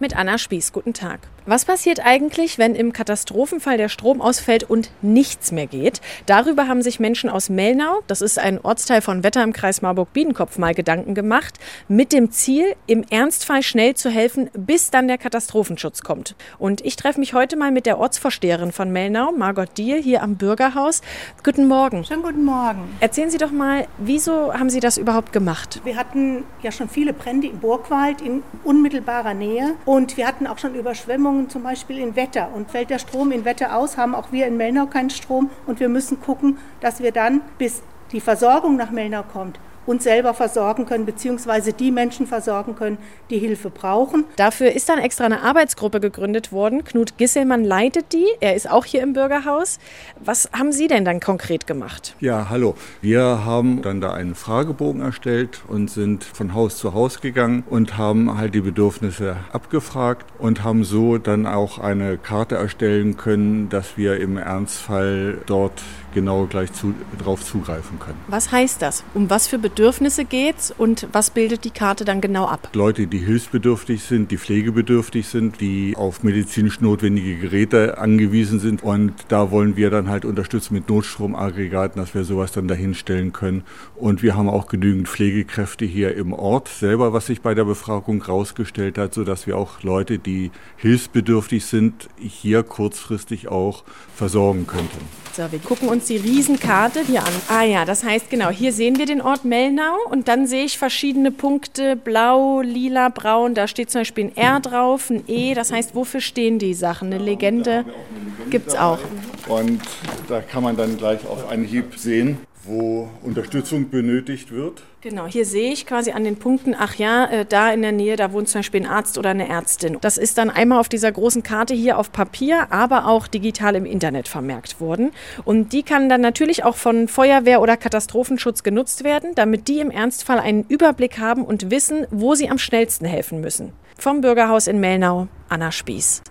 mit Anna Spieß. Guten Tag. Was passiert eigentlich, wenn im Katastrophenfall der Strom ausfällt und nichts mehr geht? Darüber haben sich Menschen aus Melnau, das ist ein Ortsteil von Wetter im Kreis Marburg-Biedenkopf, mal Gedanken gemacht, mit dem Ziel, im Ernstfall schnell zu helfen, bis dann der Katastrophenschutz kommt. Und ich treffe mich heute mal mit der Ortsvorsteherin von Melnau, Margot Diel, hier am Bürgerhaus. Guten Morgen. Schönen guten Morgen. Erzählen Sie doch mal, wieso haben Sie das überhaupt gemacht? Wir hatten ja schon viele Brände im Burgwald in unmittelbarer Nähe und wir hatten auch schon Überschwemmungen zum Beispiel in Wetter. Und fällt der Strom in Wetter aus, haben auch wir in Melnau keinen Strom. Und wir müssen gucken, dass wir dann, bis die Versorgung nach Melnau kommt, uns selber versorgen können, beziehungsweise die Menschen versorgen können, die Hilfe brauchen. Dafür ist dann extra eine Arbeitsgruppe gegründet worden. Knut Gisselmann leitet die. Er ist auch hier im Bürgerhaus. Was haben Sie denn dann konkret gemacht? Ja, hallo. Wir haben dann da einen Fragebogen erstellt und sind von Haus zu Haus gegangen und haben halt die Bedürfnisse abgefragt und haben so dann auch eine Karte erstellen können, dass wir im Ernstfall dort genau gleich zu, drauf zugreifen können. Was heißt das? Um was für Bedürfnisse geht's und was bildet die Karte dann genau ab? Leute, die hilfsbedürftig sind, die pflegebedürftig sind, die auf medizinisch notwendige Geräte angewiesen sind und da wollen wir dann halt unterstützen mit Notstromaggregaten, dass wir sowas dann dahinstellen können und wir haben auch genügend Pflegekräfte hier im Ort selber, was sich bei der Befragung rausgestellt hat, sodass wir auch Leute, die hilfsbedürftig sind, hier kurzfristig auch versorgen könnten. So, wir gucken uns die Riesenkarte hier an. Ah ja, das heißt genau, hier sehen wir den Ort Melnau und dann sehe ich verschiedene Punkte, blau, lila, braun, da steht zum Beispiel ein R drauf, ein E, das heißt, wofür stehen die Sachen? Eine Legende gibt es auch. Und da kann man dann gleich auf Anhieb sehen, wo Unterstützung benötigt wird. Genau, hier sehe ich quasi an den Punkten, ach ja, äh, da in der Nähe, da wohnt zum Beispiel ein Arzt oder eine Ärztin. Das ist dann einmal auf dieser großen Karte hier auf Papier, aber auch digital im Internet vermerkt worden. Und die kann dann natürlich auch von Feuerwehr oder Katastrophenschutz genutzt werden, damit die im Ernstfall einen Überblick haben und wissen, wo sie am schnellsten helfen müssen. Vom Bürgerhaus in Melnau, Anna Spieß.